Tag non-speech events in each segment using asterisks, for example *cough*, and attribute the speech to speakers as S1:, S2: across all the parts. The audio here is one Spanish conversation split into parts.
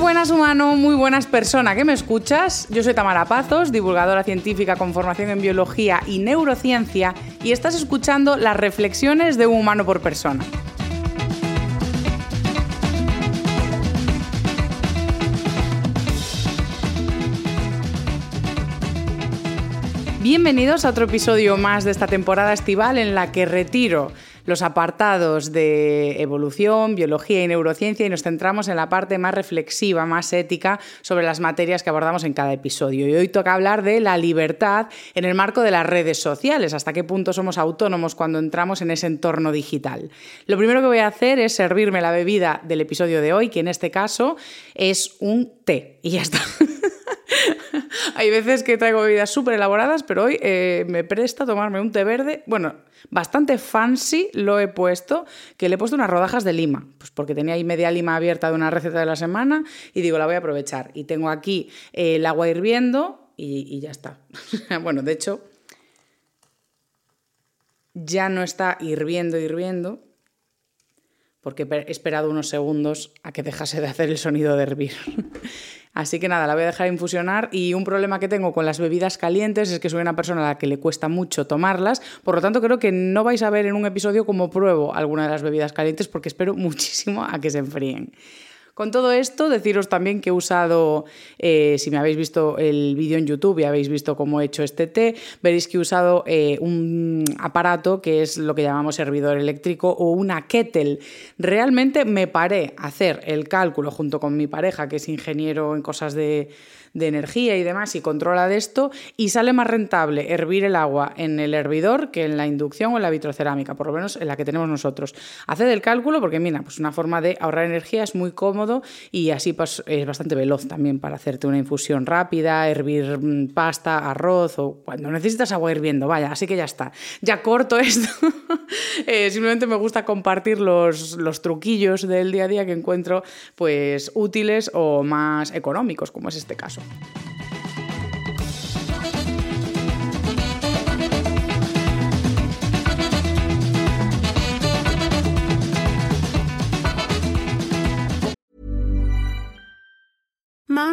S1: buenas humano, muy buenas persona que me escuchas. Yo soy Tamara Pazos, divulgadora científica con formación en biología y neurociencia, y estás escuchando las reflexiones de un humano por persona. Bienvenidos a otro episodio más de esta temporada estival en la que retiro los apartados de evolución, biología y neurociencia y nos centramos en la parte más reflexiva, más ética sobre las materias que abordamos en cada episodio. Y hoy toca hablar de la libertad en el marco de las redes sociales, hasta qué punto somos autónomos cuando entramos en ese entorno digital. Lo primero que voy a hacer es servirme la bebida del episodio de hoy, que en este caso es un té. Y ya está. *laughs* *laughs* Hay veces que traigo bebidas súper elaboradas, pero hoy eh, me presta tomarme un té verde. Bueno, bastante fancy lo he puesto, que le he puesto unas rodajas de lima, pues porque tenía ahí media lima abierta de una receta de la semana y digo, la voy a aprovechar. Y tengo aquí eh, el agua hirviendo y, y ya está. *laughs* bueno, de hecho, ya no está hirviendo, hirviendo, porque he esperado unos segundos a que dejase de hacer el sonido de hervir. *laughs* Así que nada, la voy a dejar infusionar y un problema que tengo con las bebidas calientes es que soy una persona a la que le cuesta mucho tomarlas, por lo tanto creo que no vais a ver en un episodio cómo pruebo alguna de las bebidas calientes porque espero *laughs* muchísimo a que se enfríen. Con todo esto, deciros también que he usado, eh, si me habéis visto el vídeo en YouTube y habéis visto cómo he hecho este té, veréis que he usado eh, un aparato que es lo que llamamos servidor eléctrico o una kettle. Realmente me paré a hacer el cálculo junto con mi pareja, que es ingeniero en cosas de de energía y demás y controla de esto y sale más rentable hervir el agua en el hervidor que en la inducción o en la vitrocerámica, por lo menos en la que tenemos nosotros. Haced el cálculo porque mira, pues una forma de ahorrar energía es muy cómodo y así pues, es bastante veloz también para hacerte una infusión rápida, hervir mm, pasta, arroz o cuando necesitas agua hirviendo, vaya, así que ya está. Ya corto *laughs* esto. Eh, simplemente me gusta compartir los, los truquillos del día a día que encuentro pues útiles o más económicos, como es este caso.
S2: abraço.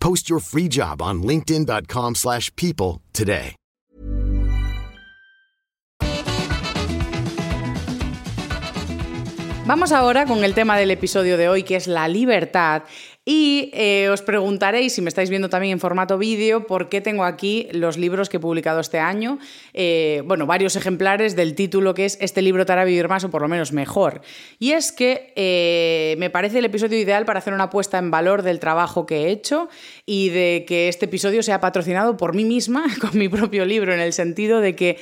S3: Post your free job on linkedin.com/people slash people today.
S1: Vamos ahora con el tema del episodio de hoy, que es la libertad. Y eh, os preguntaréis, si me estáis viendo también en formato vídeo, por qué tengo aquí los libros que he publicado este año. Eh, bueno, varios ejemplares del título que es Este libro te hará vivir más o por lo menos mejor. Y es que eh, me parece el episodio ideal para hacer una puesta en valor del trabajo que he hecho y de que este episodio sea patrocinado por mí misma *laughs* con mi propio libro, en el sentido de que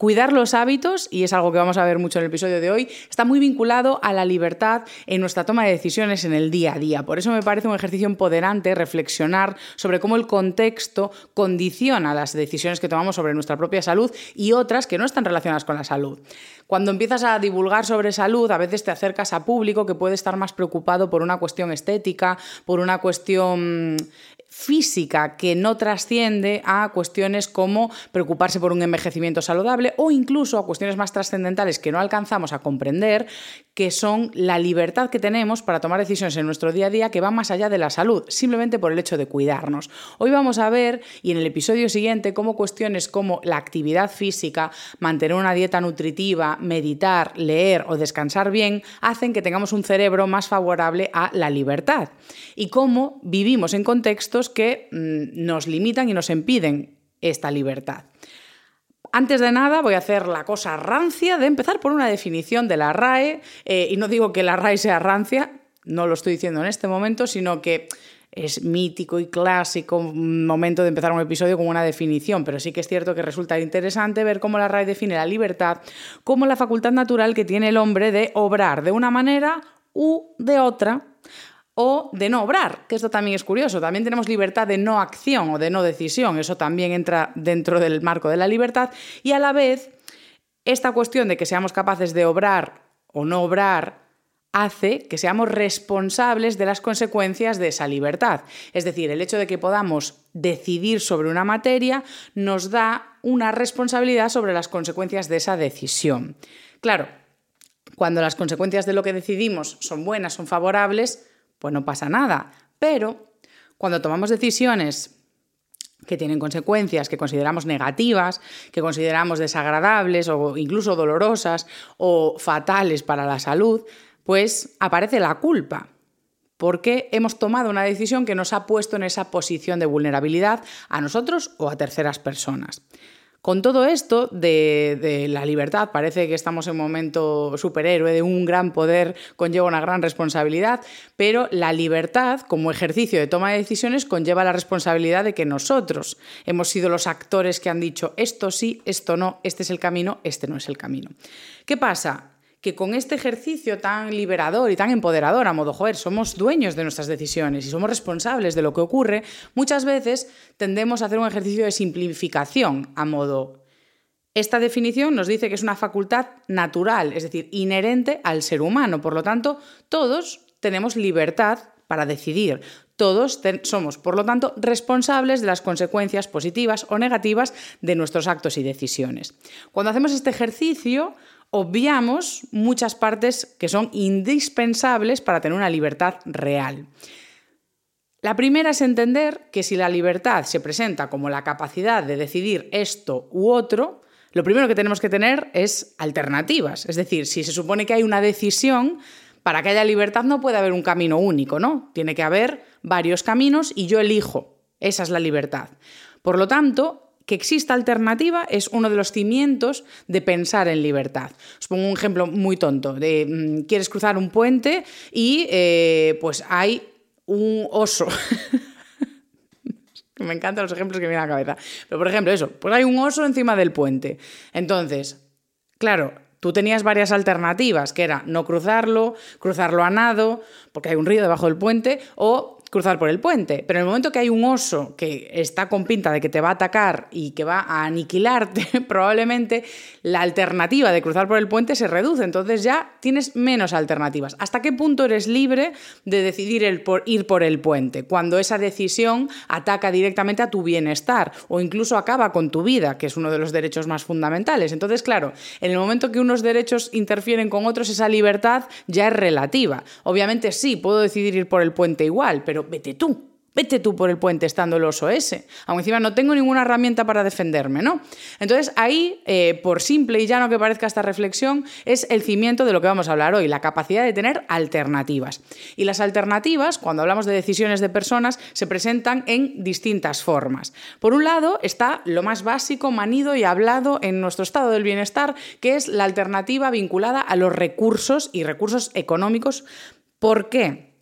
S1: Cuidar los hábitos, y es algo que vamos a ver mucho en el episodio de hoy, está muy vinculado a la libertad en nuestra toma de decisiones en el día a día. Por eso me parece un ejercicio empoderante reflexionar sobre cómo el contexto condiciona las decisiones que tomamos sobre nuestra propia salud y otras que no están relacionadas con la salud. Cuando empiezas a divulgar sobre salud, a veces te acercas a público que puede estar más preocupado por una cuestión estética, por una cuestión física que no trasciende a cuestiones como preocuparse por un envejecimiento saludable o incluso a cuestiones más trascendentales que no alcanzamos a comprender, que son la libertad que tenemos para tomar decisiones en nuestro día a día que van más allá de la salud, simplemente por el hecho de cuidarnos. Hoy vamos a ver, y en el episodio siguiente, cómo cuestiones como la actividad física, mantener una dieta nutritiva, meditar, leer o descansar bien, hacen que tengamos un cerebro más favorable a la libertad. Y cómo vivimos en contextos que mm, nos limitan y nos impiden esta libertad. Antes de nada, voy a hacer la cosa rancia de empezar por una definición de la RAE, eh, y no digo que la RAE sea rancia, no lo estoy diciendo en este momento, sino que es mítico y clásico momento de empezar un episodio con una definición, pero sí que es cierto que resulta interesante ver cómo la RAE define la libertad como la facultad natural que tiene el hombre de obrar de una manera u de otra o de no obrar, que esto también es curioso. También tenemos libertad de no acción o de no decisión, eso también entra dentro del marco de la libertad. Y a la vez, esta cuestión de que seamos capaces de obrar o no obrar hace que seamos responsables de las consecuencias de esa libertad. Es decir, el hecho de que podamos decidir sobre una materia nos da una responsabilidad sobre las consecuencias de esa decisión. Claro, cuando las consecuencias de lo que decidimos son buenas, son favorables, pues no pasa nada. Pero cuando tomamos decisiones que tienen consecuencias que consideramos negativas, que consideramos desagradables o incluso dolorosas o fatales para la salud, pues aparece la culpa, porque hemos tomado una decisión que nos ha puesto en esa posición de vulnerabilidad a nosotros o a terceras personas. Con todo esto de, la libertad, parece que estamos en un momento superhéroe, de un gran poder conlleva una gran responsabilidad, pero la libertad como ejercicio de toma de decisiones conlleva la responsabilidad de que nosotros hemos sido los actores que han dicho esto sí, esto no, este es el camino, este no es el camino. ¿Qué pasa? Que con este ejercicio tan liberador y tan empoderador, a modo, joder, somos dueños de nuestras decisiones y somos responsables de lo que ocurre, muchas veces tendemos a hacer un ejercicio de simplificación, a modo, esta definición nos dice que es una facultad natural, es decir, inherente al ser humano. Por lo tanto, todos tenemos libertad para decidir. Todos somos, por lo tanto, responsables de las consecuencias positivas o negativas de nuestros actos y decisiones. Cuando hacemos este ejercicio, obviamos muchas partes que son indispensables para tener una libertad real. La primera es entender que si la libertad se presenta como la capacidad de decidir esto u otro, lo primero que tenemos que tener es alternativas. Es decir, si se supone que hay una decisión, para que haya libertad no puede haber un camino único, ¿no? Tiene que haber varios caminos y yo elijo. Esa es la libertad. Por lo tanto, que exista alternativa es uno de los cimientos de pensar en libertad. Os pongo un ejemplo muy tonto. De, mm, quieres cruzar un puente y eh, pues hay un oso. *laughs* me encantan los ejemplos que me vienen a la cabeza. Pero por ejemplo, eso, pues hay un oso encima del puente. Entonces, claro, tú tenías varias alternativas, que era no cruzarlo, cruzarlo a nado, porque hay un río debajo del puente, o cruzar por el puente. Pero en el momento que hay un oso que está con pinta de que te va a atacar y que va a aniquilarte, *laughs* probablemente la alternativa de cruzar por el puente se reduce. Entonces ya tienes menos alternativas. ¿Hasta qué punto eres libre de decidir el por, ir por el puente? Cuando esa decisión ataca directamente a tu bienestar o incluso acaba con tu vida, que es uno de los derechos más fundamentales. Entonces, claro, en el momento que unos derechos interfieren con otros, esa libertad ya es relativa. Obviamente sí, puedo decidir ir por el puente igual, pero vete tú. Vete tú por el puente estando el oso ese. Aún encima no tengo ninguna herramienta para defenderme, ¿no? Entonces ahí, eh, por simple y llano que parezca esta reflexión, es el cimiento de lo que vamos a hablar hoy, la capacidad de tener alternativas. Y las alternativas, cuando hablamos de decisiones de personas, se presentan en distintas formas. Por un lado está lo más básico, manido y hablado en nuestro estado del bienestar, que es la alternativa vinculada a los recursos y recursos económicos. ¿Por qué?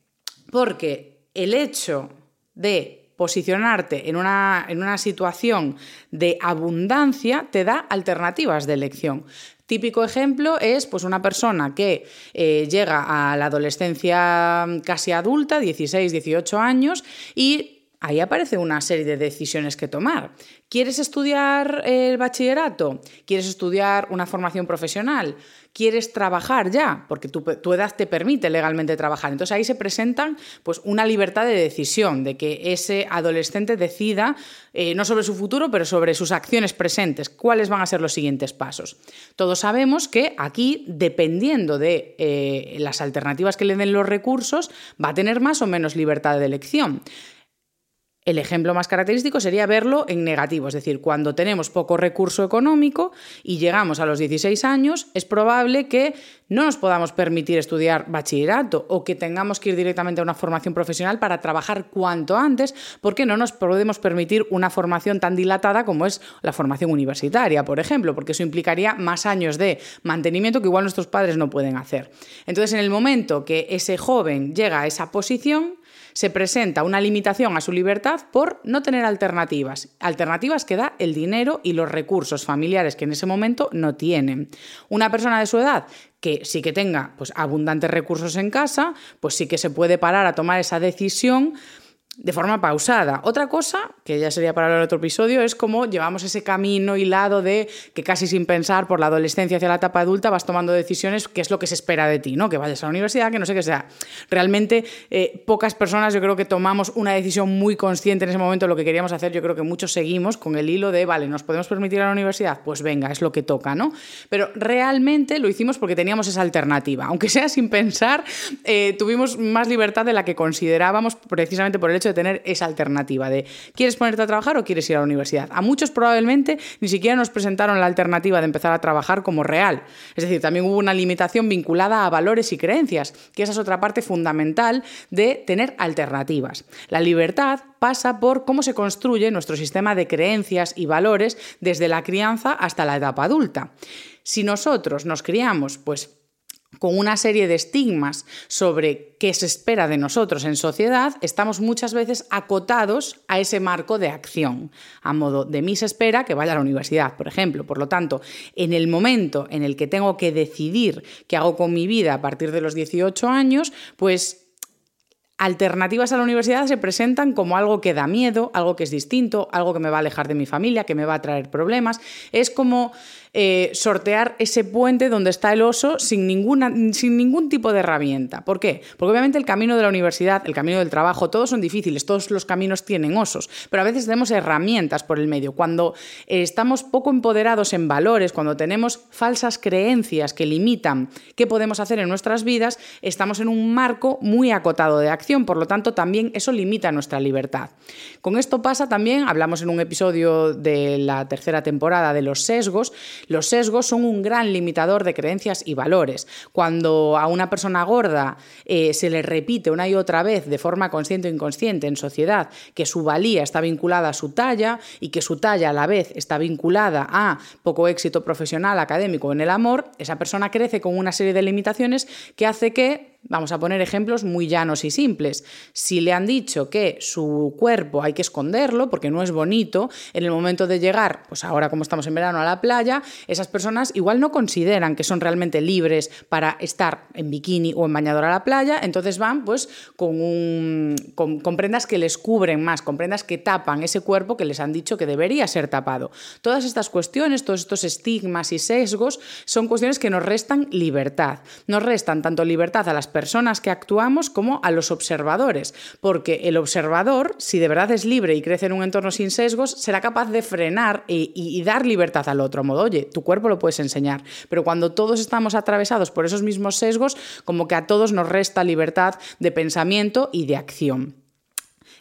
S1: Porque el hecho de posicionarte en una, en una situación de abundancia te da alternativas de elección. Típico ejemplo es pues, una persona que eh, llega a la adolescencia casi adulta, 16, 18 años, y ahí aparece una serie de decisiones que tomar. ¿Quieres estudiar el bachillerato? ¿Quieres estudiar una formación profesional? ¿Quieres trabajar ya? Porque tu, edad te permite legalmente trabajar. Entonces ahí se presentan pues, una libertad de decisión, de que ese adolescente decida eh, no sobre su futuro, pero sobre sus acciones presentes, cuáles van a ser los siguientes pasos. Todos sabemos que aquí, dependiendo de eh, las alternativas que le den los recursos, va a tener más o menos libertad de elección. El ejemplo más característico sería verlo en negativo, es decir, cuando tenemos poco recurso económico y llegamos a los 16 años, es probable que no nos podamos permitir estudiar bachillerato o que tengamos que ir directamente a una formación profesional para trabajar cuanto antes, porque no nos podemos permitir una formación tan dilatada como es la formación universitaria, por ejemplo, porque eso implicaría más años de mantenimiento que igual nuestros padres no pueden hacer. Entonces, en el momento que ese joven llega a esa posición, se presenta una limitación a su libertad por no tener alternativas. Alternativas que da el dinero y los recursos familiares que en ese momento no tienen. Una persona de su edad que sí que tenga pues, abundantes recursos en casa, pues sí que se puede parar a tomar esa decisión de forma pausada. Otra cosa, que ya sería para hablar otro episodio, es cómo llevamos ese camino hilado de que casi sin pensar por la adolescencia hacia la etapa adulta vas tomando decisiones, que es lo que se espera de ti, ¿no? Que vayas a la universidad, que no sé qué sea. Realmente eh, pocas personas yo creo que tomamos una decisión muy consciente en ese momento de lo que queríamos hacer. Yo creo que muchos seguimos con el hilo de, vale, ¿nos podemos permitir a la universidad? Pues venga, es lo que toca, ¿no? Pero realmente lo hicimos porque teníamos esa alternativa. Aunque sea sin pensar, eh, tuvimos más libertad de la que considerábamos precisamente por el hecho de tener esa alternativa de ¿quieres ponerte a trabajar o quieres ir a la universidad? A muchos probablemente ni siquiera nos presentaron la alternativa de empezar a trabajar como real. Es decir, también hubo una limitación vinculada a valores y creencias, que esa es otra parte fundamental de tener alternativas. La libertad pasa por cómo se construye nuestro sistema de creencias y valores desde la crianza hasta la etapa adulta. Si nosotros nos criamos, pues con una serie de estigmas sobre qué se espera de nosotros en sociedad, estamos muchas veces acotados a ese marco de acción, a modo de mí se espera que vaya a la universidad, por ejemplo. Por lo tanto, en el momento en el que tengo que decidir qué hago con mi vida a partir de los 18 años, pues alternativas a la universidad se presentan como algo que da miedo, algo que es distinto, algo que me va a alejar de mi familia, que me va a traer problemas. Es como eh, sortear ese puente donde está el oso sin, ninguna, sin ningún tipo de herramienta. ¿Por qué? Porque obviamente el camino de la universidad, el camino del trabajo, todos son difíciles, todos los caminos tienen osos, pero a veces tenemos herramientas por el medio. Cuando eh, estamos poco empoderados en valores, cuando tenemos falsas creencias que limitan qué podemos hacer en nuestras vidas, estamos en un marco muy acotado de acción, por lo tanto también eso limita nuestra libertad. Con esto pasa también, hablamos en un episodio de la tercera temporada de los sesgos, los sesgos son un gran limitador de creencias y valores. Cuando a una persona gorda eh, se le repite una y otra vez de forma consciente o inconsciente en sociedad que su valía está vinculada a su talla y que su talla a la vez está vinculada a poco éxito profesional, académico en el amor, esa persona crece con una serie de limitaciones que hace que Vamos a poner ejemplos muy llanos y simples. Si le han dicho que su cuerpo hay que esconderlo porque no es bonito, en el momento de llegar, pues ahora como estamos en verano a la playa, esas personas igual no consideran que son realmente libres para estar en bikini o en bañador a la playa, entonces van pues con, un, con, prendas que les cubren más, con prendas que tapan ese cuerpo que les han dicho que debería ser tapado. Todas estas cuestiones, todos estos estigmas y sesgos son cuestiones que nos restan libertad. Nos restan tanto libertad a las personas que actuamos como a los observadores, porque el observador, si de verdad es libre y crece en un entorno sin sesgos, será capaz de frenar y, dar libertad al otro. modo, oye, tu cuerpo lo puedes enseñar, pero cuando todos estamos atravesados por esos mismos sesgos, como que a todos nos resta libertad de pensamiento y de acción.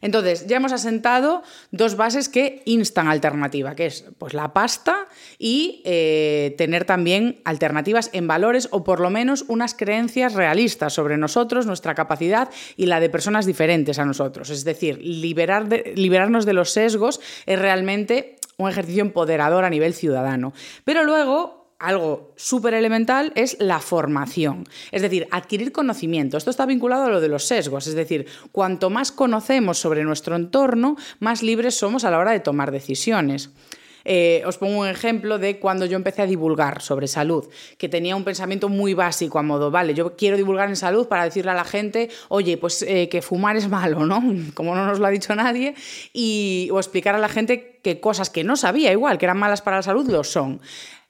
S1: Entonces, ya hemos asentado dos bases que instan alternativa, que es pues, la pasta y eh, tener también alternativas en valores o por lo menos unas creencias realistas sobre nosotros, nuestra capacidad y la de personas diferentes a nosotros. Es decir, liberar liberarnos de los sesgos es realmente un ejercicio empoderador a nivel ciudadano. Pero luego algo súper elemental es la formación, es decir, adquirir conocimiento. Esto está vinculado a lo de los sesgos, es decir, cuanto más conocemos sobre nuestro entorno, más libres somos a la hora de tomar decisiones. Eh, os pongo un ejemplo de cuando yo empecé a divulgar sobre salud, que tenía un pensamiento muy básico a modo, vale, yo quiero divulgar en salud para decirle a la gente, oye, pues eh, que fumar es malo, ¿no? *laughs* Como no nos lo ha dicho nadie, y, o explicar a la gente que cosas que no sabía igual, que eran malas para la salud, lo son.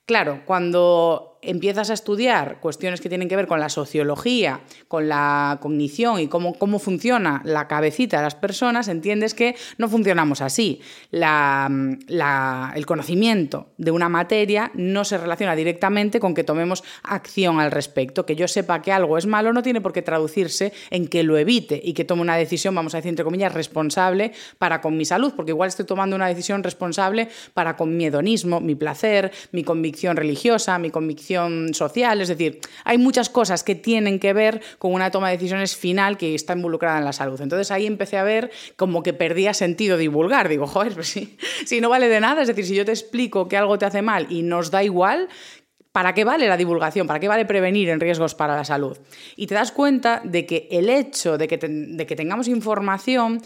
S1: Claro, cuando empiezas a estudiar cuestiones que tienen que ver con la sociología, con la cognición y cómo, cómo funciona la cabecita de las personas, entiendes que no funcionamos así. el conocimiento de una materia no se relaciona directamente con que tomemos acción al respecto. Que yo sepa que algo es malo no tiene por qué traducirse en que lo evite y que tome una decisión, vamos a decir entre comillas, responsable para con mi salud, porque igual estoy tomando una decisión responsable para con mi hedonismo, mi placer, mi convicción religiosa, mi convicción social, es decir, hay muchas cosas que tienen que ver con una toma de decisiones final que está involucrada en la salud. Entonces ahí empecé a ver como que perdía sentido divulgar. Digo, *laughs* joder, pues sí, si no vale de nada, es decir, si yo te explico que algo te hace mal y nos da igual, ¿Para qué vale la divulgación? ¿Para qué vale prevenir en riesgos para la salud? Y te das cuenta de que el hecho de que, de que tengamos información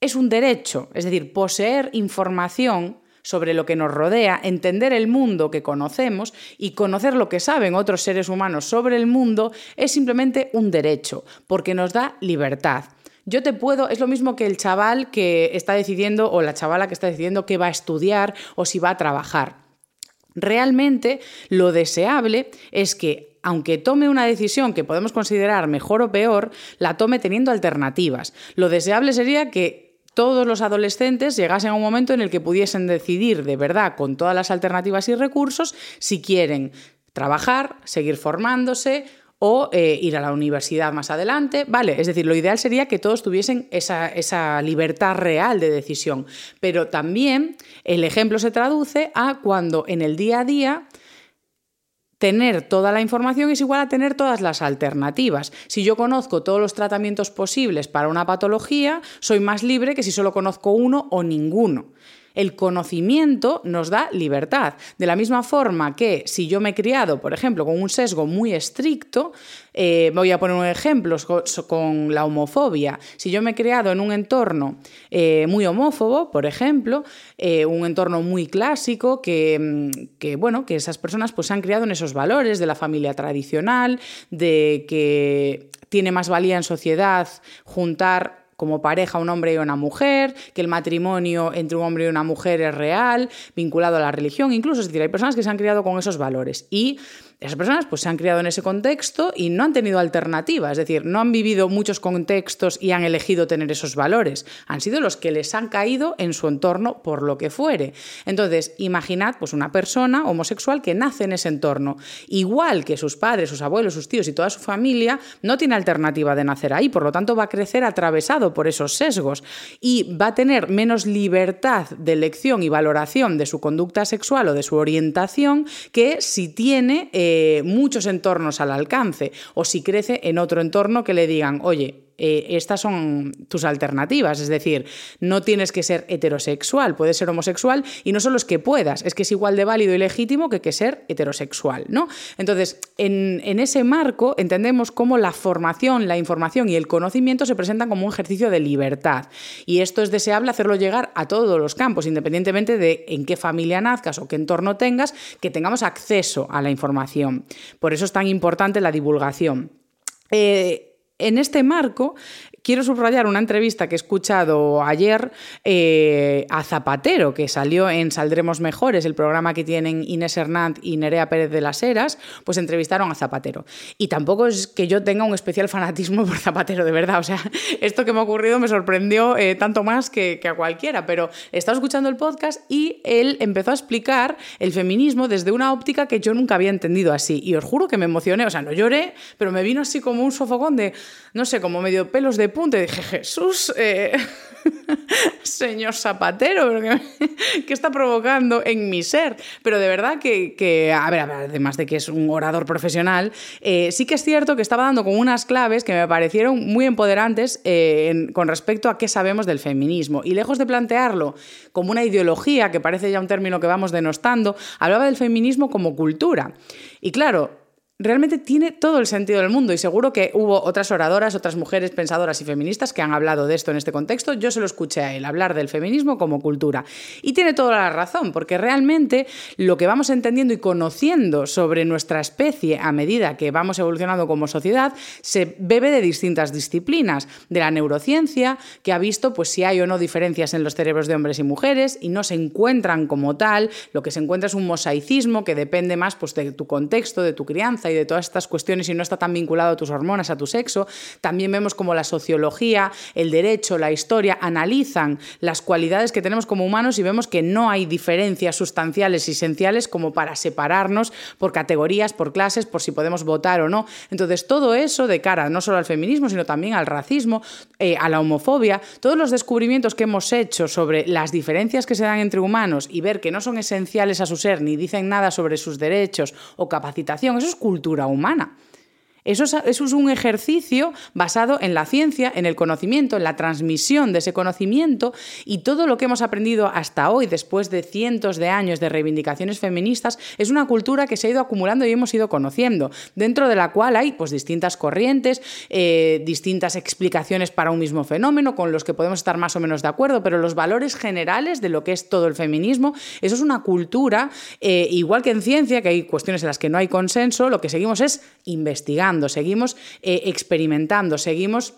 S1: es un derecho, es decir, poseer información sobre lo que nos rodea, entender el mundo que conocemos y conocer lo que saben otros seres humanos sobre el mundo es simplemente un derecho, porque nos da libertad. Yo te puedo, es lo mismo que el chaval que está decidiendo o la chavala que está decidiendo qué va a estudiar o si va a trabajar. Realmente lo deseable es que aunque tome una decisión que podemos considerar mejor o peor, la tome teniendo alternativas. Lo deseable sería que todos los adolescentes llegasen a un momento en el que pudiesen decidir de verdad, con todas las alternativas y recursos, si quieren trabajar, seguir formándose o eh, ir a la universidad más adelante. Vale, es decir, lo ideal sería que todos tuviesen esa, esa, libertad real de decisión. Pero también el ejemplo se traduce a cuando en el día a día tener toda la información es igual a tener todas las alternativas. Si yo conozco todos los tratamientos posibles para una patología, soy más libre que si solo conozco uno o ninguno. El conocimiento nos da libertad. De la misma forma que si yo me he criado, por ejemplo, con un sesgo muy estricto, eh, voy a poner un ejemplo con la homofobia. Si yo me he criado en un entorno eh, muy homófobo, por ejemplo, eh, un entorno muy clásico, mm, que, bueno, que esas personas pues, se han criado en esos valores de la familia tradicional, de que tiene más valía en sociedad juntar como pareja un hombre y una mujer, que el matrimonio entre un hombre y una mujer es real, vinculado a la religión, incluso, es decir, hay personas que se han criado con esos valores. Y esas personas pues, se han criado en ese contexto y no han tenido alternativa, es decir, no han vivido muchos contextos y han elegido tener esos valores, han sido los que les han caído en su entorno por lo que fuere. Entonces, imaginad pues, una persona homosexual que nace en ese entorno, igual que sus padres, sus abuelos, sus tíos y toda su familia, no tiene alternativa de nacer ahí, por lo tanto va a crecer atravesado por esos sesgos y va a tener menos libertad de elección y valoración de su conducta sexual o de su orientación que si tiene... Eh, eh, muchos entornos al alcance o si crece en otro entorno que le digan, oye, eh, estas son tus alternativas. Es decir, no tienes que ser heterosexual, puedes ser homosexual y no solo es que puedas, es que es igual de válido y legítimo que ser heterosexual. ¿no? Entonces, en, en ese marco entendemos cómo la formación, la información y el conocimiento se presentan como un ejercicio de libertad. Y esto es deseable hacerlo llegar a todos los campos, independientemente de en qué familia nazcas o qué entorno tengas, que tengamos acceso a la información. Por eso es tan importante la divulgación. Eh, en este marco, quiero subrayar una entrevista que he escuchado ayer eh, a Zapatero, que salió en Saldremos Mejores, el programa que tienen Inés Hernández y Nerea Pérez de las Heras, pues entrevistaron a Zapatero. Y tampoco es que yo tenga un especial fanatismo *laughs* por Zapatero, de verdad. O sea, *laughs* esto que me ha ocurrido me sorprendió eh, tanto más que, a cualquiera, pero he estado escuchando el podcast y él empezó a explicar el feminismo desde una óptica que yo nunca había entendido así. Y os juro que me emocioné, o sea, no lloré, pero me vino así como un sofocón de, no sé, como medio pelos de punto y dije, Jesús, eh, *laughs* señor Zapatero, ¿qué está provocando en mi ser? Pero de verdad que, a, ver, además de que es un orador profesional, eh, sí que es cierto que estaba dando con unas claves que me parecieron muy empoderantes eh, con respecto a qué sabemos del feminismo. Y lejos de plantearlo como una ideología, que parece ya un término que vamos denostando, hablaba del feminismo como cultura. Y claro, realmente tiene todo el sentido del mundo y seguro que hubo otras oradoras, otras mujeres pensadoras y feministas que han hablado de esto en este contexto. Yo se lo escuché a él hablar del feminismo como cultura. Y tiene toda la razón, porque realmente lo que vamos entendiendo y conociendo sobre nuestra especie a medida que vamos evolucionando como sociedad se bebe de distintas disciplinas, de la neurociencia, que ha visto pues si hay o no diferencias en los cerebros de hombres y mujeres y no se encuentran como tal, lo que se encuentra es un mosaicismo que depende más pues de tu contexto, de tu crianza y de todas estas cuestiones y no está tan vinculado a tus hormonas, a tu sexo. También vemos como la sociología, el derecho, la historia analizan las cualidades que tenemos como humanos y vemos que no hay diferencias sustanciales y esenciales como para separarnos por categorías, por clases, por si podemos votar o no. Entonces, todo eso de cara no solo al feminismo, sino también al racismo, eh, a la homofobia, todos los descubrimientos que hemos hecho sobre las diferencias que se dan entre humanos y ver que no son esenciales a su ser ni dicen nada sobre sus derechos o capacitación, eso es cultura cultura humana. Eso es, un ejercicio basado en la ciencia, en el conocimiento, en la transmisión de ese conocimiento y todo lo que hemos aprendido hasta hoy, después de cientos de años de reivindicaciones feministas, es una cultura que se ha ido acumulando y hemos ido conociendo, dentro de la cual hay pues, distintas corrientes, eh, distintas explicaciones para un mismo fenómeno, con los que podemos estar más o menos de acuerdo, pero los valores generales de lo que es todo el feminismo, eso es una cultura, eh, igual que en ciencia, que hay cuestiones en las que no hay consenso, lo que seguimos es investigando seguimos eh, experimentando, seguimos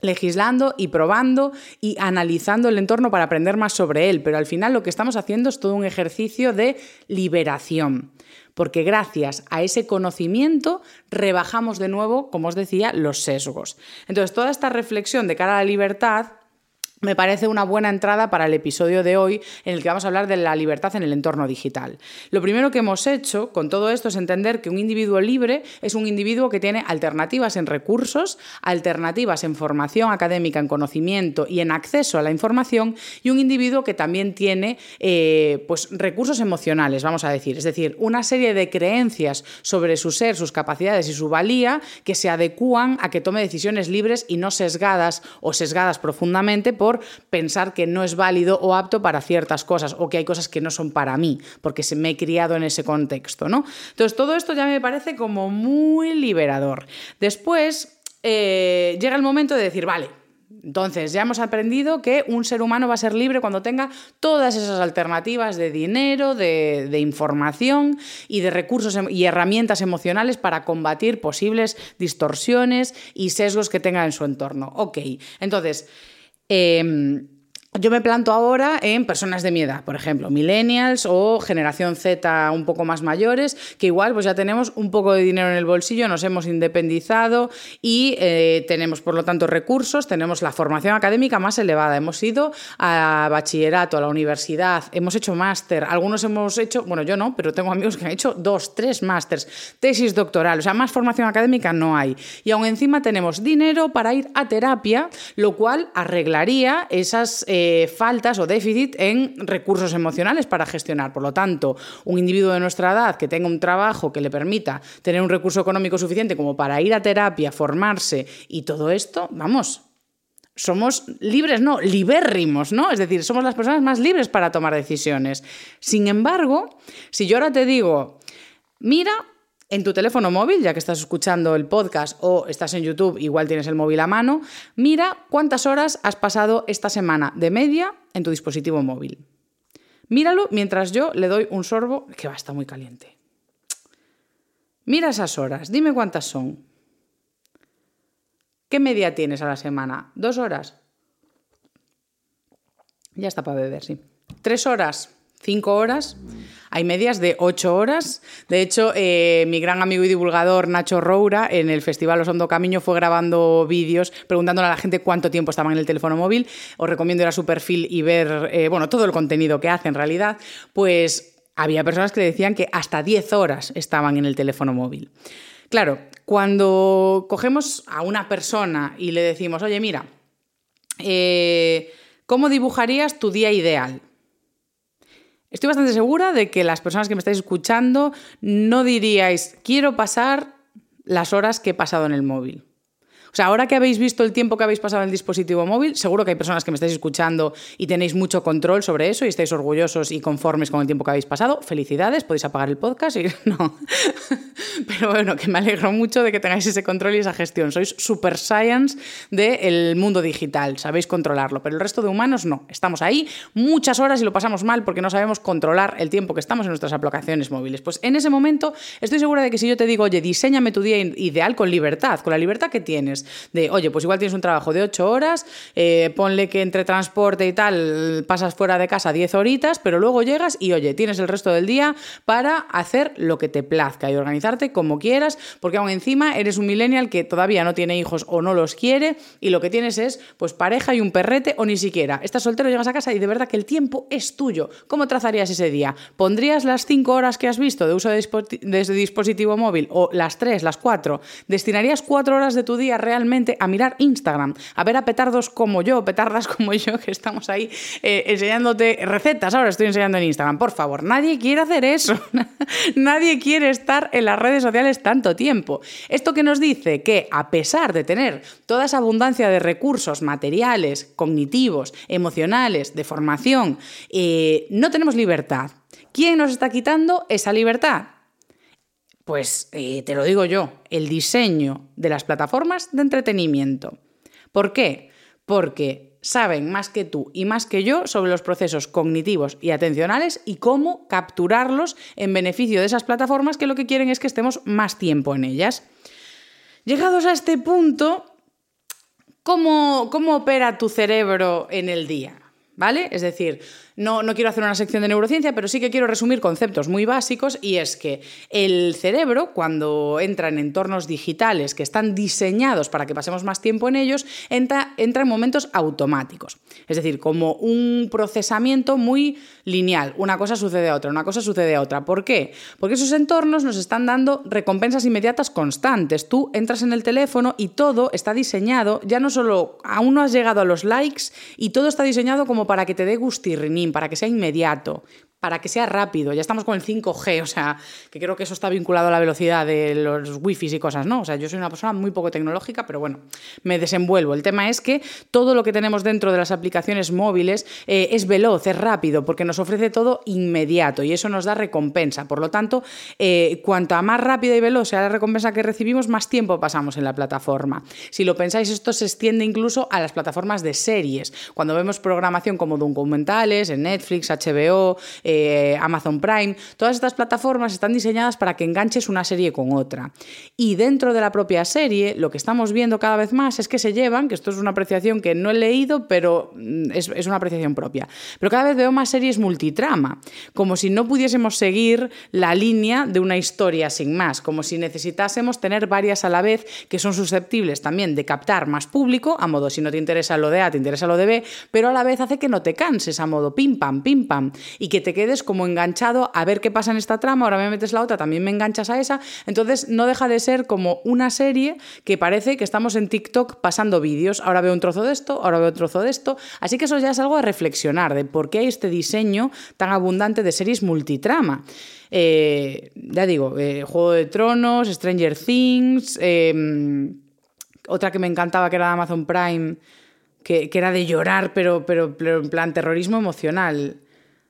S1: legislando y probando y analizando el entorno para aprender más sobre él, pero al final lo que estamos haciendo es todo un ejercicio de liberación, porque gracias a ese conocimiento rebajamos de nuevo, como os decía, los sesgos. Entonces, toda esta reflexión de cara a la libertad me parece una buena entrada para el episodio de hoy en el que vamos a hablar de la libertad en el entorno digital. Lo primero que hemos hecho con todo esto es entender que un individuo libre es un individuo que tiene alternativas en recursos, alternativas en formación académica, en conocimiento y en acceso a la información y un individuo que también tiene eh, pues, recursos emocionales, vamos a decir, es decir, una serie de creencias sobre su ser, sus capacidades y su valía que se adecúan a que tome decisiones libres y no sesgadas o sesgadas profundamente por pensar que no es válido o apto para ciertas cosas o que hay cosas que no son para mí, porque se me he criado en ese contexto, ¿no? Entonces, todo esto ya me parece como muy liberador. Después eh, llega el momento de decir, vale, entonces, ya hemos aprendido que un ser humano va a ser libre cuando tenga todas esas alternativas de dinero, de, de, información y de recursos em, y herramientas emocionales para combatir posibles distorsiones y sesgos que tenga en su entorno. Ok, entonces, eh, yo me planto ahora en personas de mi edad, por ejemplo, millennials o generación Z un poco más mayores, que igual pues ya tenemos un poco de dinero en el bolsillo, nos hemos independizado y eh, tenemos por lo tanto recursos, tenemos la formación académica más elevada, hemos ido a bachillerato, a la universidad, hemos hecho máster, algunos hemos hecho, bueno yo no, pero tengo amigos que han hecho dos, tres másters, tesis doctoral, o sea, más formación académica no hay. Y aún encima tenemos dinero para ir a terapia, lo cual arreglaría esas... Eh, faltas o déficit en recursos emocionales para gestionar. Por lo tanto, un individuo de nuestra edad que tenga un trabajo que le permita tener un recurso económico suficiente como para ir a terapia, formarse y todo esto, vamos, somos libres, no, libérrimos, ¿no? Es decir, somos las personas más libres para tomar decisiones. Sin embargo, si yo ahora te digo, mira, en tu teléfono móvil, ya que estás escuchando el podcast o estás en YouTube, igual tienes el móvil a mano, mira cuántas horas has pasado esta semana de media en tu dispositivo móvil. Míralo mientras yo le doy un sorbo que va, está muy caliente. Mira esas horas, dime cuántas son. ¿Qué media tienes a la semana? ¿Dos horas? Ya está para beber, sí. ¿Tres horas? ¿Cinco horas? Hay medias de ocho horas. De hecho, eh, mi gran amigo y divulgador Nacho Roura en el Festival Osondo Camino fue grabando vídeos preguntándole a la gente cuánto tiempo estaban en el teléfono móvil. Os recomiendo ir a su perfil y ver eh, bueno, todo el contenido que hace en realidad. Pues había personas que decían que hasta 10 horas estaban en el teléfono móvil. Claro, cuando cogemos a una persona y le decimos, oye, mira, eh, ¿cómo dibujarías tu día ideal? Estoy bastante segura de que las personas que me estáis escuchando no diríais, quiero pasar las horas que he pasado en el móvil. O sea, ahora que habéis visto el tiempo que habéis pasado en el dispositivo móvil, seguro que hay personas que me estáis escuchando y tenéis mucho control sobre eso y estáis orgullosos y conformes con el tiempo que habéis pasado. Felicidades, podéis apagar el podcast y *laughs* no. Pero bueno, que me alegro mucho de que tengáis ese control y esa gestión. Sois super science del mundo digital, sabéis controlarlo, pero el resto de humanos no. Estamos ahí muchas horas y lo pasamos mal porque no sabemos controlar el tiempo que estamos en nuestras aplicaciones móviles. Pues en ese momento estoy segura de que si yo te digo, oye, diseñame tu día ideal con libertad, con la libertad que tienes, de, oye, pues igual tienes un trabajo de 8 horas, eh, ponle que entre transporte y tal pasas fuera de casa 10 horitas, pero luego llegas y, oye, tienes el resto del día para hacer lo que te plazca y organizarte como quieras, porque aún encima eres un millennial que todavía no tiene hijos o no los quiere y lo que tienes es, pues, pareja y un perrete o ni siquiera. Estás soltero, llegas a casa y de verdad que el tiempo es tuyo. ¿Cómo trazarías ese día? ¿Pondrías las 5 horas que has visto de uso de, dispositivo móvil o las 3, las 4? ¿Destinarías 4 horas de tu día realmente a mirar Instagram, a ver a petardos como yo, petardas *laughs* como yo, que estamos ahí eh, enseñándote recetas. Ahora estoy enseñando en Instagram. Por favor, nadie quiere hacer eso. *laughs* nadie quiere estar en las redes sociales tanto tiempo. Esto que nos dice que a pesar de tener toda esa abundancia de recursos materiales, cognitivos, emocionales, de formación, eh, no tenemos libertad. ¿Quién nos está quitando esa libertad? Pues eh, te lo digo yo, el diseño de las plataformas de entretenimiento. ¿Por qué? Porque saben más que tú y más que yo sobre los procesos cognitivos y atencionales y cómo capturarlos en beneficio de esas plataformas que lo que quieren es que estemos más tiempo en ellas. Llegados a este punto, ¿cómo, cómo opera tu cerebro en el día? ¿Vale? Es decir, no, quiero hacer una sección de neurociencia, pero sí que quiero resumir conceptos muy básicos y es que el cerebro, cuando entra en entornos digitales que están diseñados para que pasemos más tiempo en ellos, entra, entra en momentos automáticos. Es decir, como un procesamiento muy lineal. Una cosa sucede a otra, una cosa sucede a otra. ¿Por qué? Porque esos entornos nos están dando recompensas inmediatas constantes. Tú entras en el teléfono y todo está diseñado, ya no solo, aún no has llegado a los likes y todo está diseñado como para que te dé gustirrinín para que sea inmediato, para que sea rápido. Ya estamos con el 5G, o sea, que creo que eso está vinculado a la velocidad de los wifi y cosas, ¿no? O sea, yo soy una persona muy poco tecnológica, pero bueno, me desenvuelvo. El tema es que todo lo que tenemos dentro de las aplicaciones móviles eh, es veloz, es rápido, porque nos ofrece todo inmediato y eso nos da recompensa. Por lo tanto, eh, cuanto más rápida y veloz sea la recompensa que recibimos, más tiempo pasamos en la plataforma. Si lo pensáis, esto se extiende incluso a las plataformas de series. Cuando vemos programación como documentales en Netflix, HBO, eh, Amazon Prime, todas estas plataformas están diseñadas para que enganches una serie con otra. Y dentro de la propia serie, lo que estamos viendo cada vez más es que se llevan, que esto es una apreciación que no he leído, pero mm, es, es una apreciación propia, pero cada vez veo más series multitrama, como si no pudiésemos seguir la línea de una historia sin más, como si necesitásemos tener varias a la vez que son susceptibles también de captar más público, a modo si no te interesa lo de A, te interesa lo de B, pero a la vez hace que no te canses, a modo pim pam, pim pam, y que te quedes como enganchado a ver qué pasa en esta trama, ahora me metes la otra, también me enganchas a esa. Entonces no deja de ser como una serie que parece que estamos en TikTok pasando vídeos. Ahora veo un trozo de esto, ahora veo un trozo de esto. Así que eso ya es algo a reflexionar de por qué hay este diseño tan abundante de series multitrama. Eh, ya digo, eh, Juego de Tronos, Stranger Things, em, otra que me encantaba que era de Amazon Prime, que, era de llorar, pero, pero, pero en plan terrorismo emocional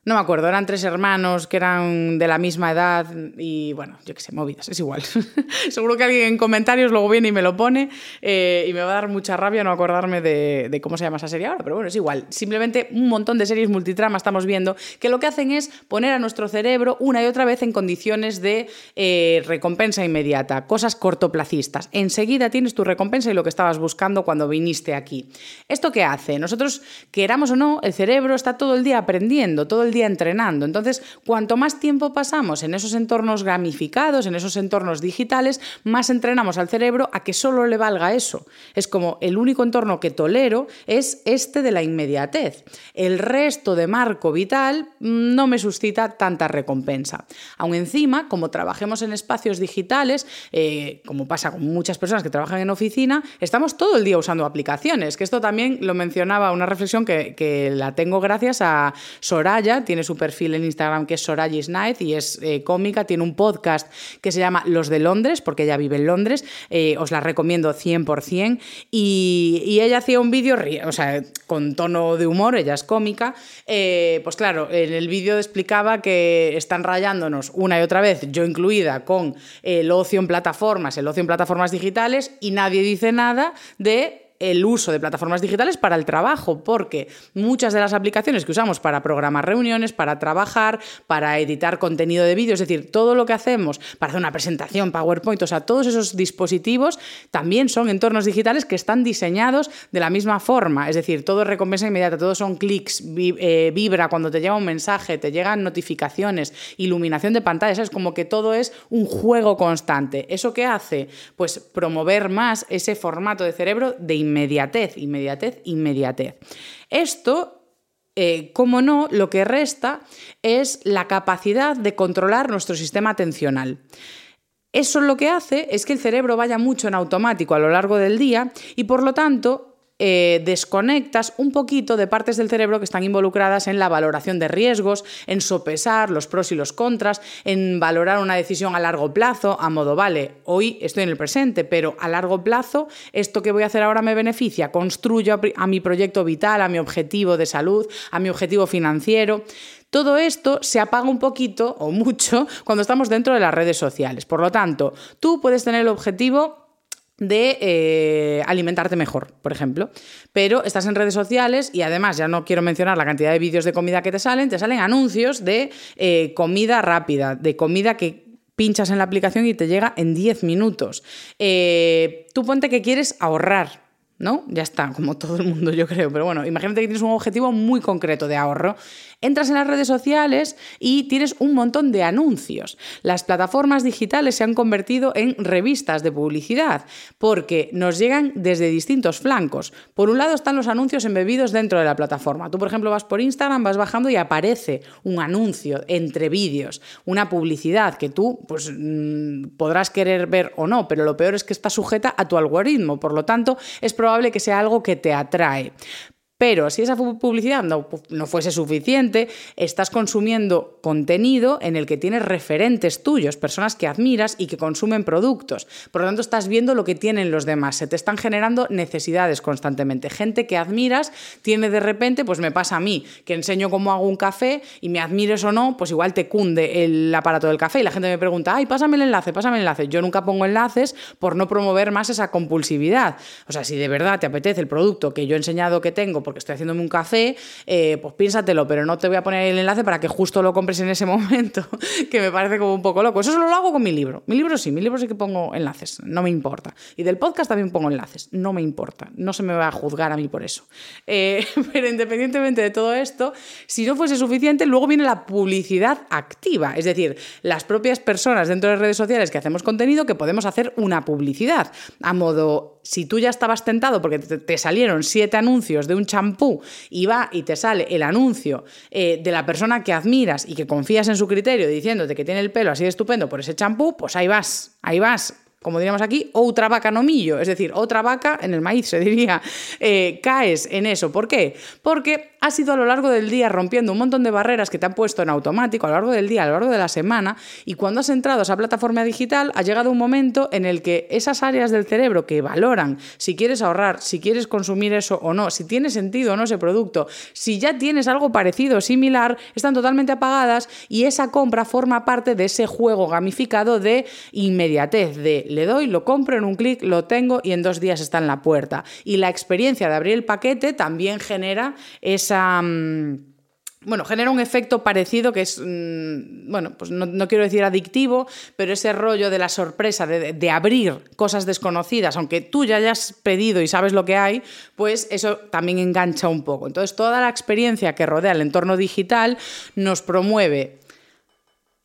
S1: no me acuerdo, eran tres hermanos que eran de la misma edad y bueno, yo qué sé, movidas, es igual. *laughs* Seguro que alguien en comentarios luego viene y me lo pone eh, y me va a dar mucha rabia no acordarme de, cómo se llama esa serie ahora, pero bueno, es igual. Simplemente un montón de series multitrama estamos viendo que lo que hacen es poner a nuestro cerebro una y otra vez en condiciones de eh, recompensa inmediata, cosas cortoplacistas. Enseguida tienes tu recompensa y lo que estabas buscando cuando viniste aquí. ¿Esto qué hace? Nosotros, queramos o no, el cerebro está todo el día aprendiendo, todo el día entrenando. Entonces, cuanto más tiempo pasamos en esos entornos gamificados, en esos entornos digitales, más entrenamos al cerebro a que solo le valga eso. Es como el único entorno que tolero es este de la inmediatez. El resto de marco vital mm, no me suscita tanta recompensa. Aún encima, como trabajemos en espacios digitales, eh, como pasa con muchas personas que trabajan en oficina, estamos todo el día usando aplicaciones, que esto también lo mencionaba, una reflexión que, que la tengo gracias a Soraya, tiene su perfil en Instagram que es Soraya Night y es eh, cómica, tiene un podcast que se llama Los de Londres, porque ella vive en Londres, eh, os la recomiendo 100%, y, y ella hacía un vídeo, o sea, con tono de humor, ella es cómica, eh, pues claro, en el vídeo explicaba que están rayándonos una y otra vez, yo incluida, con el ocio en plataformas, el ocio en plataformas digitales, y nadie dice nada de el uso de plataformas digitales para el trabajo, porque muchas de las aplicaciones que usamos para programar reuniones, para trabajar, para editar contenido de vídeo, es decir, todo lo que hacemos para hacer una presentación, PowerPoint, o sea, todos esos dispositivos también son entornos digitales que están diseñados de la misma forma, es decir, todo es recompensa inmediata, todos son clics, eh, vibra cuando te llega un mensaje, te llegan notificaciones, iluminación de pantallas, es como que todo es un juego constante. ¿Eso qué hace? Pues promover más ese formato de cerebro de inmediatez, inmediatez, inmediatez. Esto eh, como no, lo que resta es la capacidad de controlar nuestro sistema atencional. Eso lo que hace es que el cerebro vaya mucho en automático a lo largo del día y por lo tanto eh, desconectas un poquito de partes del cerebro que están involucradas en la valoración de riesgos, en sopesar los pros y los contras, en valorar una decisión a largo plazo, a modo, vale, hoy estoy en el presente, pero a largo plazo, esto que voy a hacer ahora me beneficia, construyo a mi proyecto vital, a mi objetivo de salud, a mi objetivo financiero. Todo esto se apaga un poquito o mucho *laughs* cuando estamos dentro de las redes sociales. Por lo tanto, tú puedes tener el objetivo de eh, alimentarte mejor, por ejemplo. Pero estás en redes sociales y además, ya no quiero mencionar la cantidad de vídeos de comida que te salen, te salen anuncios de eh, comida rápida, de comida que pinchas en la aplicación y te llega en 10 minutos. Eh, tú ponte que quieres ahorrar, ¿no? Ya está, como todo el mundo yo creo, pero bueno, imagínate que tienes un objetivo muy concreto de ahorro Entras en las redes sociales y tienes un montón de anuncios. Las plataformas digitales se han convertido en revistas de publicidad porque nos llegan desde distintos flancos. Por un lado están los anuncios embebidos dentro de la plataforma. Tú, por ejemplo, vas por Instagram, vas bajando y aparece un anuncio entre vídeos, una publicidad que tú pues, mm, podrás querer ver o no, pero lo peor es que está sujeta a tu algoritmo. Por lo tanto, es probable que sea algo que te atrae. Pero si esa publicidad no, no, fuese suficiente, estás consumiendo contenido en el que tienes referentes tuyos, personas que admiras y que consumen productos. Por lo tanto, estás viendo lo que tienen los demás. Se te están generando necesidades constantemente. Gente que admiras tiene de repente, pues me pasa a mí, que enseño cómo hago un café y me admires o no, pues igual te cunde el aparato del café y la gente me pregunta, ay, pásame el enlace, pásame el enlace. Yo nunca pongo enlaces por no promover más esa compulsividad. O sea, si de verdad te apetece el producto que yo he enseñado que tengo, porque estoy haciéndome un café, eh, pues piénsatelo, pero no te voy a poner el enlace para que justo lo compres en ese *laughs* momento, que me parece como un poco loco. Eso solo lo hago con mi libro. Mi libro sí, mi libro sí que pongo enlaces, no me importa. Y del podcast también pongo enlaces, no me importa. No se me va a juzgar a mí por eso. Eh, *laughs* pero independientemente de todo esto, si no fuese suficiente, luego viene la publicidad activa, es decir, las propias personas dentro de redes sociales que hacemos contenido que podemos hacer una publicidad a modo si tú ya estabas tentado porque te, salieron siete anuncios de un champú y va y te sale el anuncio eh, de la persona que admiras y que confías en su criterio diciéndote que tiene el pelo así de estupendo por ese champú, pues ahí vas, ahí vas como diríamos aquí, otra vaca no millo, es decir, otra vaca en el maíz, se diría, eh, caes en eso. ¿Por qué? Porque has ido a lo largo del día rompiendo un montón de barreras que te han puesto en automático a lo largo del día, a lo largo de la semana, y cuando has entrado a esa plataforma digital, ha llegado un momento en el que esas áreas del cerebro que valoran si quieres ahorrar, si quieres consumir eso o no, si tiene sentido o no ese producto, si ya tienes algo parecido o similar, están totalmente apagadas y esa compra forma parte de ese juego gamificado de inmediatez, de le doy, lo compro en un clic, lo tengo y en dos días está en la puerta. Y la experiencia de abrir el paquete también genera esa... Mm, bueno, genera un efecto parecido que es, mm, bueno, pues no, quiero decir adictivo, pero ese rollo de la sorpresa, de, abrir cosas desconocidas, aunque tú ya hayas pedido y sabes lo que hay, pues eso también engancha un poco. Entonces, toda la experiencia que rodea el entorno digital nos promueve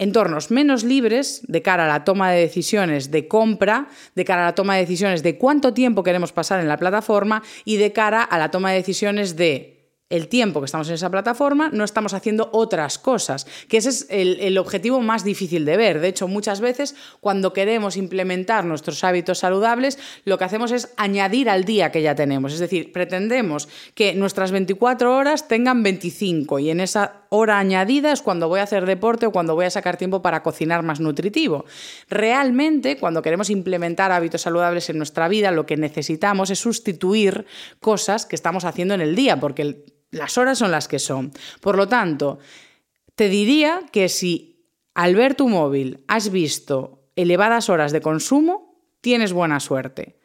S1: entornos menos libres de cara a la toma de decisiones de compra, de cara a la toma de decisiones de cuánto tiempo queremos pasar en la plataforma y de cara a la toma de decisiones de el tiempo que estamos en esa plataforma, no estamos haciendo otras cosas, que ese es el, objetivo más difícil de ver. De hecho, muchas veces cuando queremos implementar nuestros hábitos saludables, lo que hacemos es añadir al día que ya tenemos. Es decir, pretendemos que nuestras 24 horas tengan 25 y en esa hora añadida es cuando voy a hacer deporte o cuando voy a sacar tiempo para cocinar más nutritivo. Realmente, cuando queremos implementar hábitos saludables en nuestra vida, lo que necesitamos es sustituir cosas que estamos haciendo en el día, porque el las horas son las que son. Por lo tanto, te diría que si al ver tu móvil has visto elevadas horas de consumo, tienes buena suerte.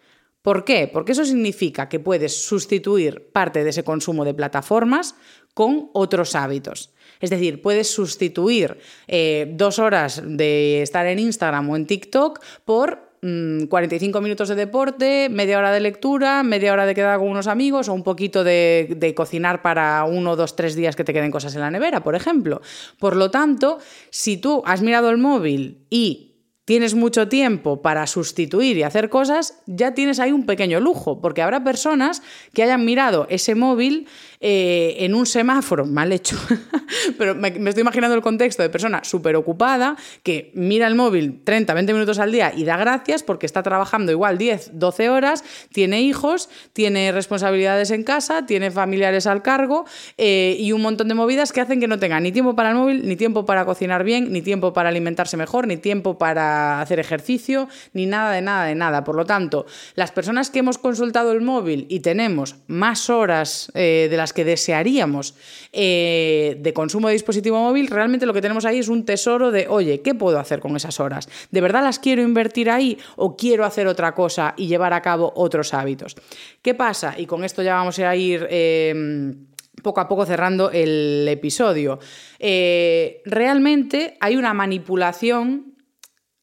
S1: ¿Por qué? Porque eso significa que puedes sustituir parte de ese consumo de plataformas con otros hábitos. Es decir, puedes sustituir eh, dos horas de estar en Instagram o en TikTok por 45 mm, minutos de deporte, media hora de lectura, media hora de quedar con unos amigos o un poquito de, de, cocinar para uno, dos, tres días que te queden cosas en la nevera, por ejemplo. Por lo tanto, si tú has mirado el móvil y tienes mucho tiempo para sustituir y hacer cosas, ya tienes ahí un pequeño lujo, porque habrá personas que hayan mirado ese móvil eh, en un semáforo, mal hecho, *laughs* pero me, estoy imaginando el contexto de persona súper ocupada que mira el móvil 30, 20 minutos al día y da gracias porque está trabajando igual 10, 12 horas, tiene hijos, tiene responsabilidades en casa, tiene familiares al cargo eh, y un montón de movidas que hacen que no tenga ni tiempo para el móvil, ni tiempo para cocinar bien, ni tiempo para alimentarse mejor, ni tiempo para hacer ejercicio, ni nada de nada de nada. Por lo tanto, las personas que hemos consultado el móvil y tenemos más horas eh, de las que desearíamos eh, de consumo de dispositivo móvil, realmente lo que tenemos ahí es un tesoro de, oye, ¿qué puedo hacer con esas horas? ¿De verdad las quiero invertir ahí o quiero hacer otra cosa y llevar a cabo otros hábitos? ¿Qué pasa? Y con esto ya vamos a ir... Em, poco a poco cerrando el episodio. Eh, realmente hay una manipulación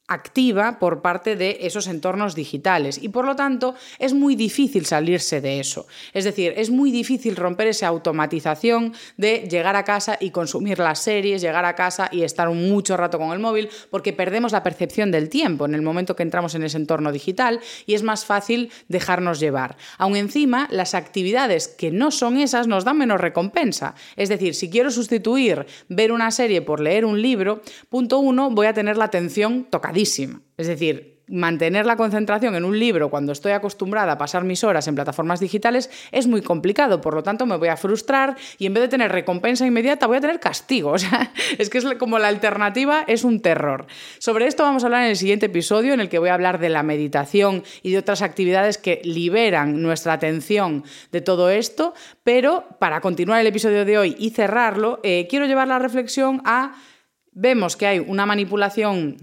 S1: activa por parte de esos entornos digitales y por lo tanto es muy difícil salirse de eso. Es decir, es muy difícil romper esa automatización de llegar a casa y consumir las series, llegar a casa y estar mucho rato con el móvil porque perdemos la percepción del tiempo en el momento que entramos en ese entorno digital y es más fácil dejarnos llevar. Aún encima, las actividades que no son esas nos dan menos recompensa. Es decir, si quiero sustituir ver una serie por leer un libro, punto uno, voy a tener la atención tocada es decir, mantener la concentración en un libro cuando estoy acostumbrada a pasar mis horas en plataformas digitales es muy complicado, por lo tanto me voy a frustrar y en vez de tener recompensa inmediata voy a tener castigo. *laughs* Es que es como la alternativa es un terror. Sobre esto vamos a hablar en el siguiente episodio en el que voy a hablar de la meditación y de otras actividades que liberan nuestra atención de todo esto, pero para continuar el episodio de hoy y cerrarlo, eh, quiero llevar la reflexión a vemos que hay una manipulación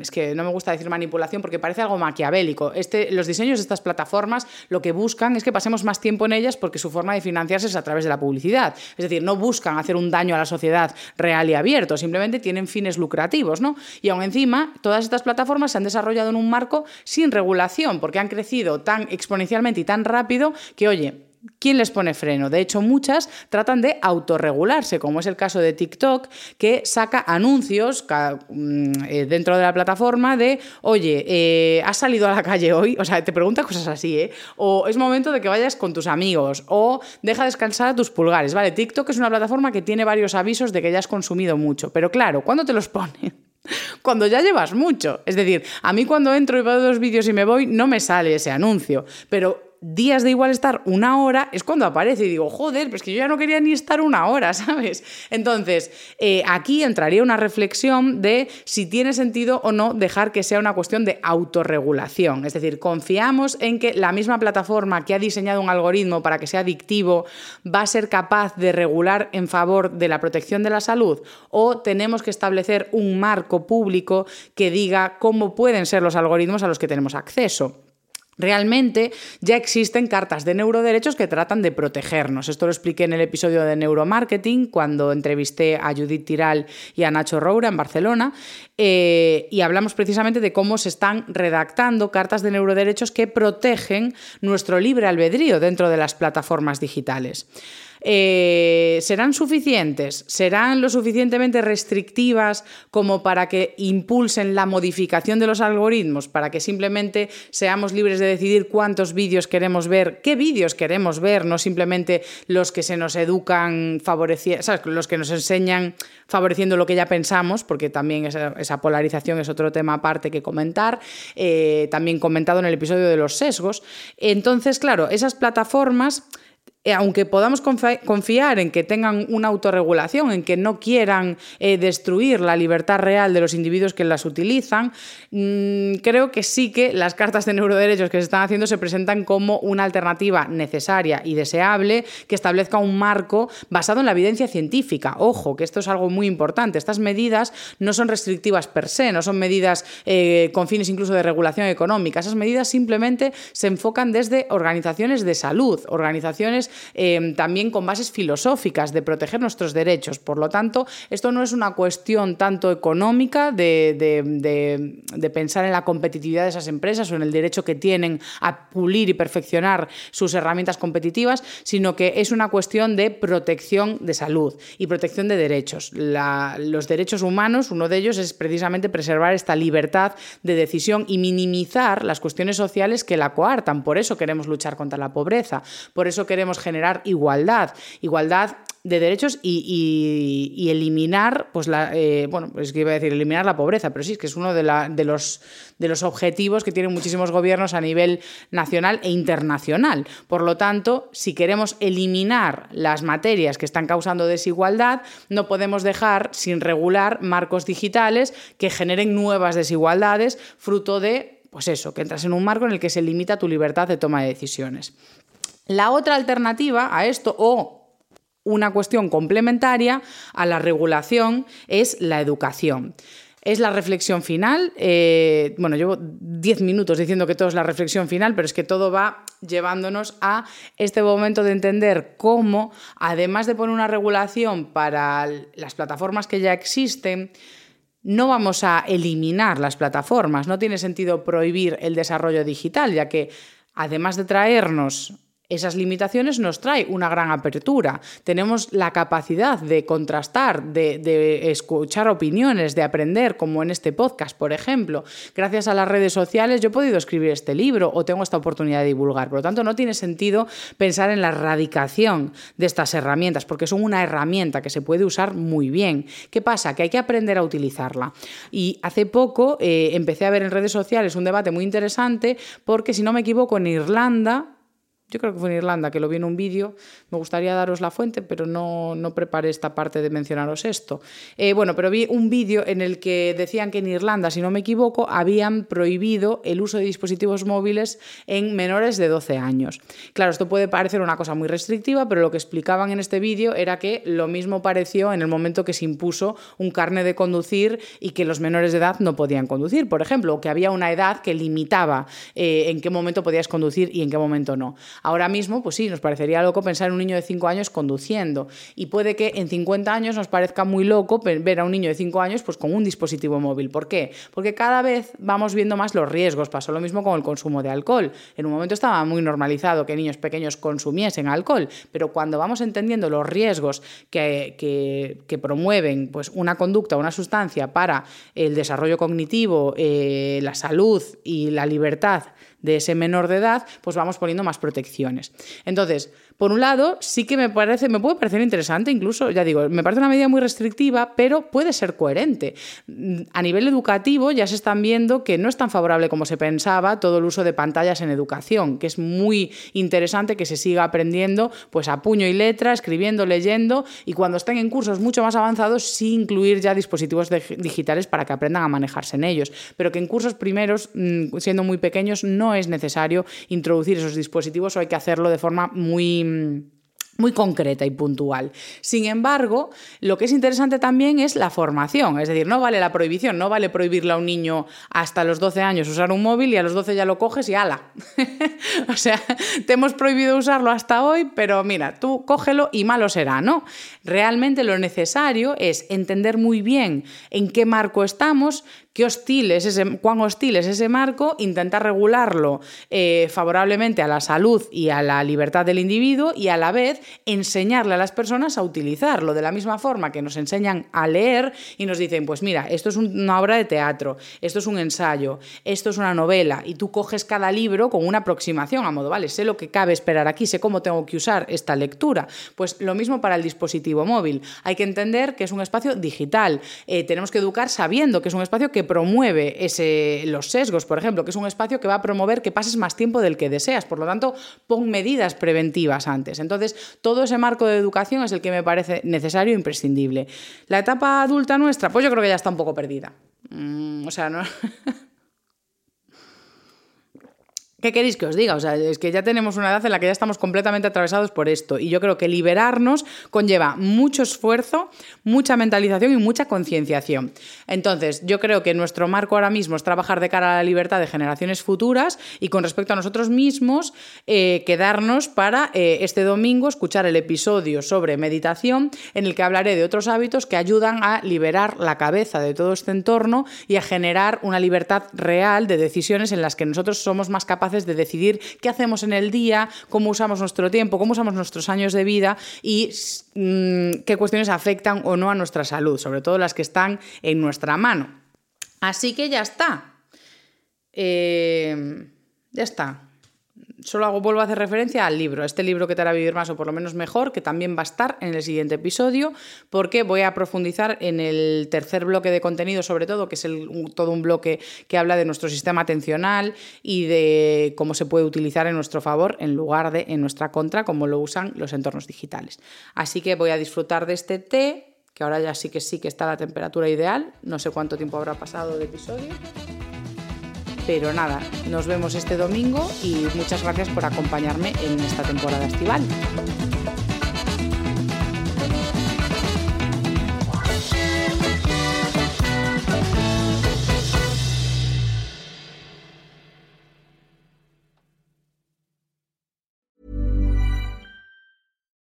S1: es que no me gusta decir manipulación porque parece algo maquiavélico. Este, los diseños de estas plataformas lo que buscan es que pasemos más tiempo en ellas porque su forma de financiarse es a través de la publicidad. Es decir, no buscan hacer un daño a la sociedad real y abierto, simplemente tienen fines lucrativos, ¿no? Y aún encima, todas estas plataformas se han desarrollado en un marco sin regulación porque han crecido tan exponencialmente y tan rápido que, oye, ¿Quién les pone freno? De hecho, muchas tratan de autorregularse, como es el caso de TikTok, que saca anuncios mm, eh, dentro de la plataforma de, oye, eh, ¿has salido a la calle hoy? O sea, te pregunta cosas así, ¿eh? O es momento de que vayas con tus amigos, o deja descansar a tus pulgares, ¿vale? TikTok es una plataforma que tiene varios avisos de que ya has consumido mucho, pero claro, ¿cuándo te los pone? *laughs* Cuando ya llevas mucho. Es decir, a mí cuando entro y veo dos vídeos y me voy, no me sale ese anuncio. Pero días de igual estar una hora es cuando aparece y digo, joder, pues que yo ya no quería ni estar una hora, *laughs* ¿sabes? Entonces, eh, aquí entraría una reflexión de si tiene sentido o no dejar que sea una cuestión de autorregulación. Es decir, confiamos en que la misma plataforma que ha diseñado un algoritmo para que sea adictivo va a ser capaz de regular en favor de la protección de la salud o tenemos que establecer un marco público que diga cómo pueden ser los algoritmos a los que tenemos acceso. Realmente ya existen cartas de neuroderechos que tratan de protegernos. Esto lo expliqué en el episodio de neuromarketing cuando entrevisté a Judith Tiral y a Nacho Roura en Barcelona eh, y hablamos precisamente de cómo se están redactando cartas de neuroderechos que protegen nuestro libre albedrío dentro de las plataformas digitales. Eh, ¿Serán suficientes? ¿Serán lo suficientemente restrictivas como para que impulsen la modificación de los algoritmos, para que simplemente seamos libres de decidir cuántos vídeos queremos ver, qué vídeos queremos ver, no simplemente los que se nos educan favoreciendo, los que nos enseñan favoreciendo lo que ya pensamos, porque también esa, polarización es otro tema aparte que comentar, eh, también comentado en el episodio de los sesgos. Entonces, claro, esas plataformas aunque podamos confiar en que tengan una autorregulación, en que no quieran eh, destruir la libertad real de los individuos que las utilizan, mm, creo que sí que las cartas de neuroderechos que se están haciendo se presentan como una alternativa necesaria y deseable que establezca un marco basado en la evidencia científica. Ojo, que esto es algo muy importante. Estas medidas no son restrictivas per se, no son medidas eh, con fines incluso de regulación económica. Esas medidas simplemente se enfocan desde organizaciones de salud, organizaciones Em, también con bases filosóficas de proteger nuestros derechos. Por lo tanto, esto no es una cuestión tanto económica de, pensar en la competitividad de esas empresas o en el derecho que tienen a pulir y perfeccionar sus herramientas competitivas, sino que es una cuestión de protección de salud y protección de derechos. los derechos humanos, uno de ellos es precisamente preservar esta libertad de decisión y minimizar las cuestiones sociales que la coartan. Por eso queremos luchar contra la pobreza, por eso queremos generar igualdad, igualdad de derechos y, eliminar, pues la, eh, bueno, es que iba a decir eliminar la pobreza, pero sí, es que es uno de, los, de los objetivos que tienen muchísimos gobiernos a nivel nacional e internacional. Por lo tanto, si queremos eliminar las materias que están causando desigualdad, no podemos dejar sin regular marcos digitales que generen nuevas desigualdades, fruto de, pues eso, que entras en un marco en el que se limita tu libertad de toma de decisiones. La otra alternativa a esto, o una cuestión complementaria a la regulación, es la educación. Es la reflexión final. Eh, bueno, llevo 10 minutos diciendo que todo es la reflexión final, pero es que todo va llevándonos a este momento de entender cómo, además de poner una regulación para las plataformas que ya existen, no vamos a eliminar las plataformas. No tiene sentido prohibir el desarrollo digital, ya que además de traernos esas limitaciones nos trae una gran apertura. Tenemos la capacidad de contrastar, de, escuchar opiniones, de aprender, como en este podcast, por ejemplo. Gracias a las redes sociales yo he podido escribir este libro o tengo esta oportunidad de divulgar. Por lo tanto, no tiene sentido pensar en la erradicación de estas herramientas, porque son una herramienta que se puede usar muy bien. ¿Qué pasa? Que hay que aprender a utilizarla. Y hace poco eh, empecé a ver en redes sociales un debate muy interesante porque, si no me equivoco, en Irlanda yo creo que fue en Irlanda, que lo vi en un vídeo. Me gustaría daros la fuente, pero no, no preparé esta parte de mencionaros esto. Eh, bueno, pero vi un vídeo en el que decían que en Irlanda, si no me equivoco, habían prohibido el uso de dispositivos móviles en menores de 12 años. Claro, esto puede parecer una cosa muy restrictiva, pero lo que explicaban en este vídeo era que lo mismo pareció en el momento que se impuso un carne de conducir y que los menores de edad no podían conducir, por ejemplo, o que había una edad que limitaba eh, en qué momento podías conducir y en qué momento no. Ahora mismo, pues sí, nos parecería loco pensar en un niño de 5 años conduciendo. Y puede que en 50 años nos parezca muy loco ver a un niño de 5 años pues, con un dispositivo móvil. ¿Por qué? Porque cada vez vamos viendo más los riesgos. Pasó lo mismo con el consumo de alcohol. En un momento estaba muy normalizado que niños pequeños consumiesen alcohol, pero cuando vamos entendiendo los riesgos que, que, promueven pues, una conducta, una sustancia para el desarrollo cognitivo, eh, la salud y la libertad de ese menor de edad, pues vamos poniendo más protecciones. Entonces, por un lado, sí que me parece, me puede parecer interesante, incluso, ya digo, me parece una medida muy restrictiva, pero puede ser coherente. A nivel educativo ya se están viendo que no es tan favorable como se pensaba todo el uso de pantallas en educación, que es muy interesante que se siga aprendiendo pues a puño y letra, escribiendo, leyendo y cuando estén en cursos mucho más avanzados sí incluir ya dispositivos digitales para que aprendan a manejarse en ellos, pero que en cursos primeros, mm, siendo muy pequeños, no es necesario introducir esos dispositivos o hay que hacerlo de forma muy muy concreta y puntual. Sin embargo, lo que es interesante también es la formación, es decir, no vale la prohibición, no vale prohibirle a un niño hasta los 12 años usar un móvil y a los 12 ya lo coges y ala. *laughs* o sea, te hemos prohibido usarlo hasta hoy, pero mira, tú cógelo y malo será, ¿no? Realmente lo necesario es entender muy bien en qué marco estamos, qué hostil es ese, cuán hostil es ese marco, intentar regularlo eh, favorablemente a la salud y a la libertad del individuo y a la vez enseñarle a las personas a utilizarlo de la misma forma que nos enseñan a leer y nos dicen, pues mira, esto es una obra de teatro, esto es un ensayo, esto es una novela y tú coges cada libro con una aproximación a modo, vale, sé lo que cabe esperar aquí, sé cómo tengo que usar esta lectura. Pues lo mismo para el dispositivo móvil. Hay que entender que es un espacio digital. Eh, tenemos que educar sabiendo que es un espacio que promueve ese, los sesgos, por ejemplo, que es un espacio que va a promover que pases más tiempo del que deseas. Por lo tanto, pon medidas preventivas antes. Entonces, todo ese marco de educación es el que me parece necesario e imprescindible. La etapa adulta nuestra, pues yo creo que ya está un poco perdida. Mm, o sea, no. *laughs* ¿Qué queréis que os diga? O sea, es que ya tenemos una edad en la que ya estamos completamente atravesados por esto. Y yo creo que liberarnos conlleva mucho esfuerzo, mucha mentalización y mucha concienciación. Entonces, yo creo que nuestro marco ahora mismo es trabajar de cara a la libertad de generaciones futuras y con respecto a nosotros mismos, eh, quedarnos para eh, este domingo escuchar el episodio sobre meditación en el que hablaré de otros hábitos que ayudan a liberar la cabeza de todo este entorno y a generar una libertad real de decisiones en las que nosotros somos más capaces de decidir qué hacemos en el día, cómo usamos nuestro tiempo, cómo usamos nuestros años de vida y mm, qué cuestiones afectan o no a nuestra salud, sobre todo las que están en nuestra mano. Así que ya está. Eh, ya está solo hago, vuelvo a hacer referencia al libro, este libro que te hará vivir más o por lo menos mejor, que también va a estar en el siguiente episodio, porque voy a profundizar en el tercer bloque de contenido, sobre todo, que es todo un bloque que habla de nuestro sistema atencional y de cómo se puede utilizar en nuestro favor en lugar de en nuestra contra, como lo usan los entornos digitales. Así que voy a disfrutar de este té, que ahora ya sí que sí que está a la temperatura ideal, no sé cuánto tiempo habrá pasado de episodio. Pero nada, nos vemos este domingo y muchas gracias por acompañarme en esta temporada estival.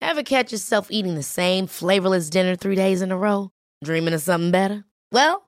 S4: Ever catch yourself eating the same flavorless dinner three days in a row? Dreaming of something better? Well,